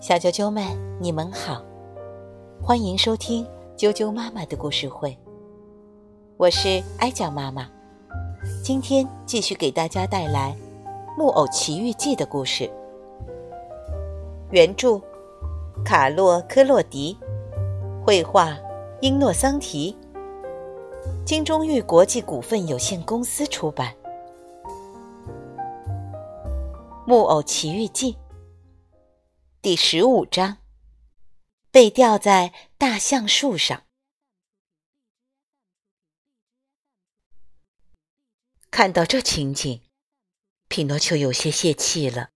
小啾啾们，你们好，欢迎收听啾啾妈妈的故事会。我是哀酱妈妈，今天继续给大家带来《木偶奇遇记》的故事。原著：卡洛·科洛迪，绘画：英诺桑提，金钟玉国际股份有限公司出版。《木偶奇遇记》第十五章：被吊在大橡树上。看到这情景，匹诺丘有些泄气了。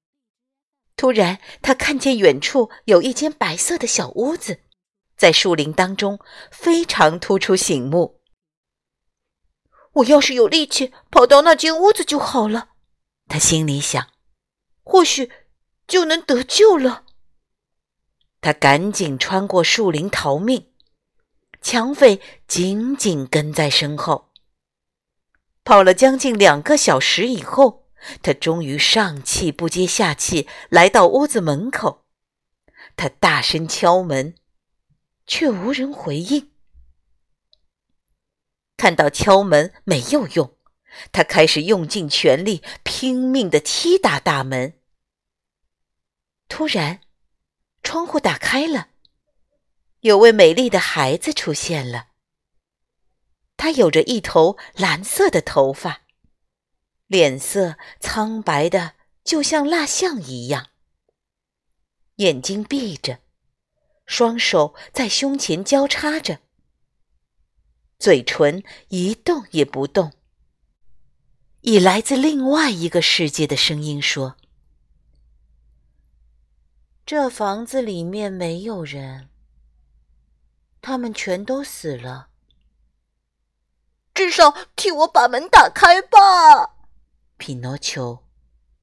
突然，他看见远处有一间白色的小屋子，在树林当中非常突出醒目。我要是有力气跑到那间屋子就好了，他心里想，或许就能得救了。他赶紧穿过树林逃命，抢匪紧紧跟在身后。跑了将近两个小时以后。他终于上气不接下气来到屋子门口，他大声敲门，却无人回应。看到敲门没有用，他开始用尽全力拼命的踢打大门。突然，窗户打开了，有位美丽的孩子出现了。他有着一头蓝色的头发。脸色苍白的，就像蜡像一样。眼睛闭着，双手在胸前交叉着，嘴唇一动也不动。以来自另外一个世界的声音说：“这房子里面没有人，他们全都死了。至少替我把门打开吧。”匹诺丘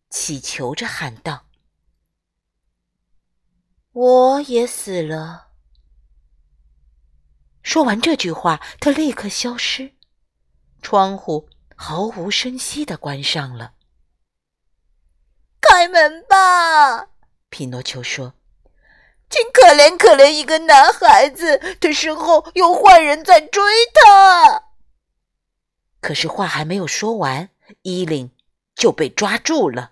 祈求着喊道：“我也死了。”说完这句话，他立刻消失，窗户毫无声息的关上了。“开门吧！”匹诺丘说，“请可怜可怜一个男孩子，他身后有坏人在追他。”可是话还没有说完，伊琳。就被抓住了。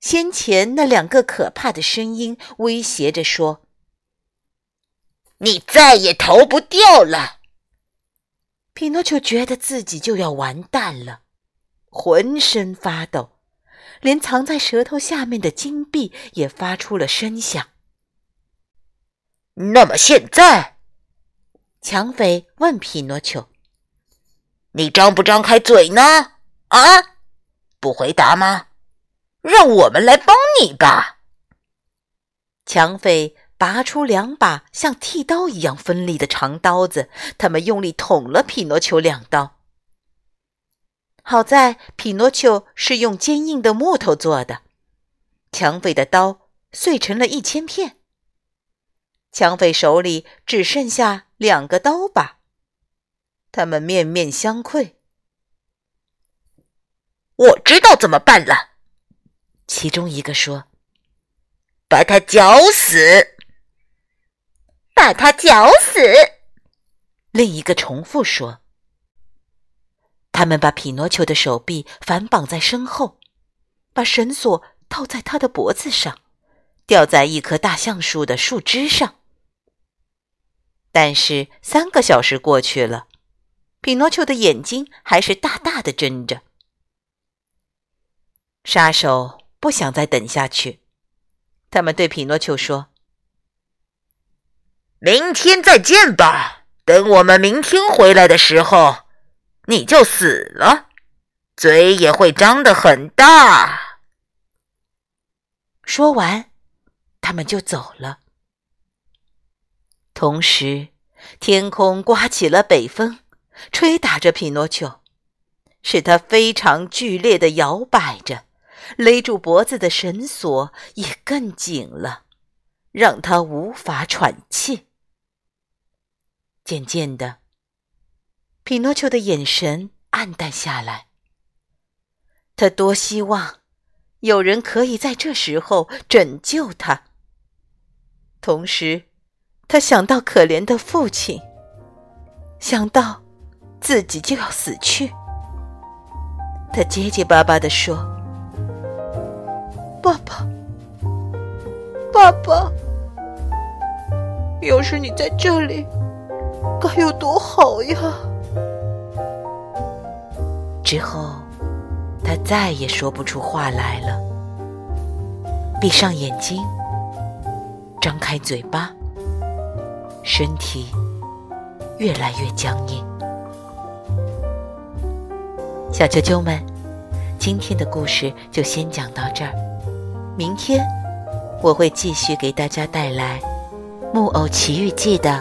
先前那两个可怕的声音威胁着说：“你再也逃不掉了。”匹诺丘觉得自己就要完蛋了，浑身发抖，连藏在舌头下面的金币也发出了声响。那么现在，抢匪问匹诺丘：“你张不张开嘴呢？”啊？不回答吗？让我们来帮你吧。抢匪拔出两把像剃刀一样锋利的长刀子，他们用力捅了匹诺丘两刀。好在匹诺丘是用坚硬的木头做的，抢匪的刀碎成了一千片。抢匪手里只剩下两个刀把，他们面面相窥。我知道怎么办了，其中一个说：“把他绞死，把他绞死。”另一个重复说：“他们把匹诺丘的手臂反绑在身后，把绳索套在他的脖子上，吊在一棵大橡树的树枝上。但是三个小时过去了，匹诺丘的眼睛还是大大的睁着。”杀手不想再等下去，他们对匹诺丘说：“明天再见吧。等我们明天回来的时候，你就死了，嘴也会张得很大。”说完，他们就走了。同时，天空刮起了北风，吹打着匹诺丘，使他非常剧烈的摇摆着。勒住脖子的绳索也更紧了，让他无法喘气。渐渐的，匹诺丘的眼神暗淡下来。他多希望有人可以在这时候拯救他。同时，他想到可怜的父亲，想到自己就要死去，他结结巴巴地说：“爸爸，爸爸，要是你在这里，该有多好呀！”之后，他再也说不出话来了，闭上眼睛，张开嘴巴。身体越来越僵硬。小啾啾们，今天的故事就先讲到这儿。明天我会继续给大家带来《木偶奇遇记》的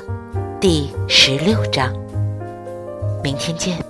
第十六章。明天见。